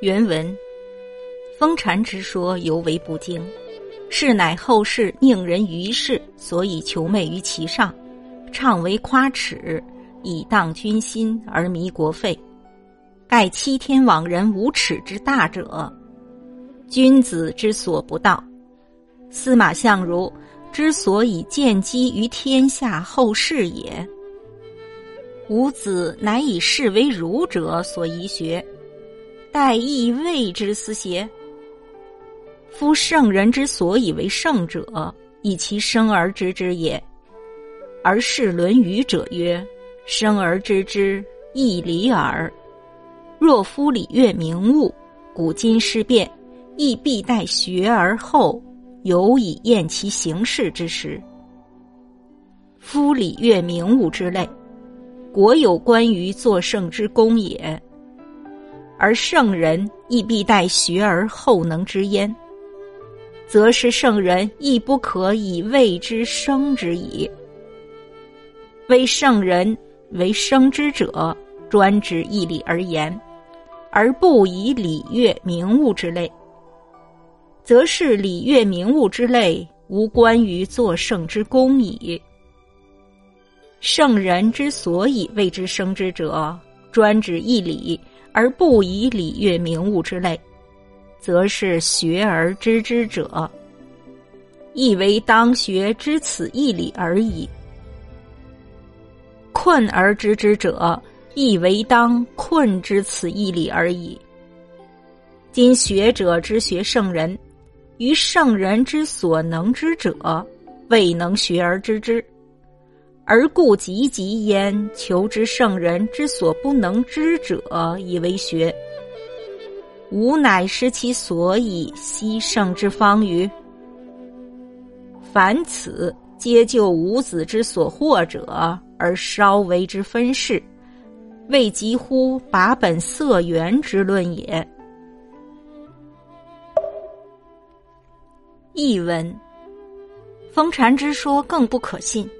原文：风禅之说尤为不精，是乃后世宁人于世，所以求媚于其上，倡为夸耻，以荡君心而迷国废。盖欺天罔人无耻之大者，君子之所不道。司马相如之所以见机于天下后世也。吾子乃以士为儒者所宜学，待亦未之思邪？夫圣人之所以为圣者，以其生而知之也。而是《论语》者曰：“生而知之，亦礼耳。若夫礼乐明物，古今事变，亦必待学而后。”有以验其行事之时，夫礼乐明物之类，国有关于作圣之功也。而圣人亦必待学而后能知焉，则是圣人亦不可以谓之生之矣。为圣人为生之者，专指义理而言，而不以礼乐名物之类。则是礼乐名物之类，无关于作圣之功矣。圣人之所以谓之生之者，专指义理，而不以礼乐名物之类，则是学而知之者，亦为当学知此义理而已。困而知之者，亦为当困知此义理而已。今学者之学圣人。于圣人之所能知者，未能学而知之，而故急急焉求之圣人之所不能知者，以为学。吾乃失其所以希圣之方于。凡此皆就吾子之所获者，而稍为之分事，未及乎把本色源之论也。译文：风禅之说更不可信。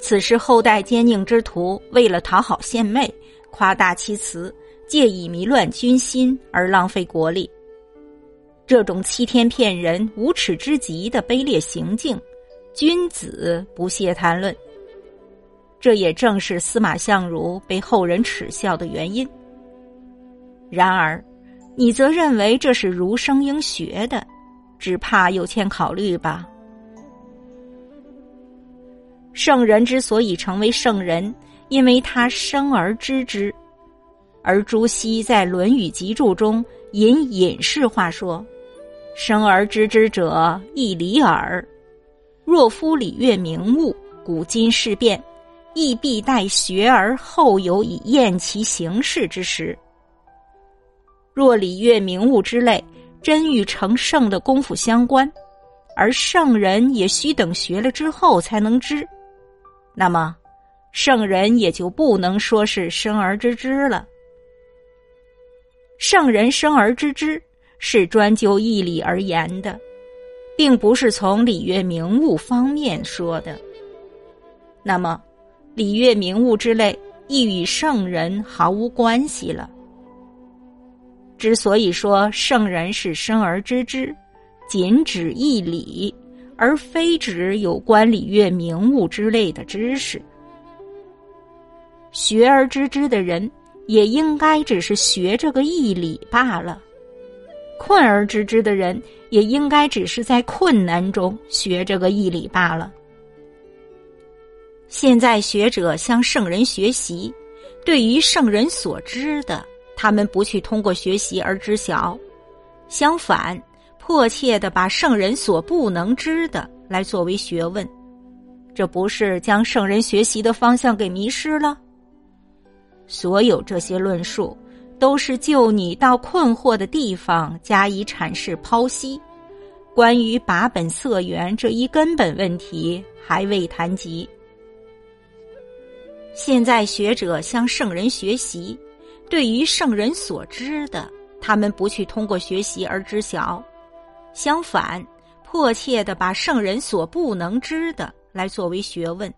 此时后代奸佞之徒为了讨好献媚，夸大其词，借以迷乱军心而浪费国力。这种欺天骗人、无耻之极的卑劣行径，君子不屑谈论。这也正是司马相如被后人耻笑的原因。然而，你则认为这是儒生应学的。只怕有欠考虑吧。圣人之所以成为圣人，因为他生而知之。而朱熹在《论语集注》中引隐士话说：“生而知之者，亦礼耳。若夫礼乐名物，古今事变，亦必待学而后有以验其行事之时。若礼乐名物之类。”真与成圣的功夫相关，而圣人也需等学了之后才能知，那么圣人也就不能说是生而知之了。圣人生而知之是专就义理而言的，并不是从礼乐名物方面说的。那么礼乐名物之类亦与圣人毫无关系了。之所以说圣人是生而知之，仅指义理，而非指有关礼乐名物之类的知识。学而知之的人，也应该只是学这个义理罢了；困而知之的人，也应该只是在困难中学这个义理罢了。现在学者向圣人学习，对于圣人所知的。他们不去通过学习而知晓，相反，迫切的把圣人所不能知的来作为学问，这不是将圣人学习的方向给迷失了？所有这些论述，都是就你到困惑的地方加以阐释剖析。关于把本色源这一根本问题，还未谈及。现在学者向圣人学习。对于圣人所知的，他们不去通过学习而知晓，相反，迫切的把圣人所不能知的来作为学问。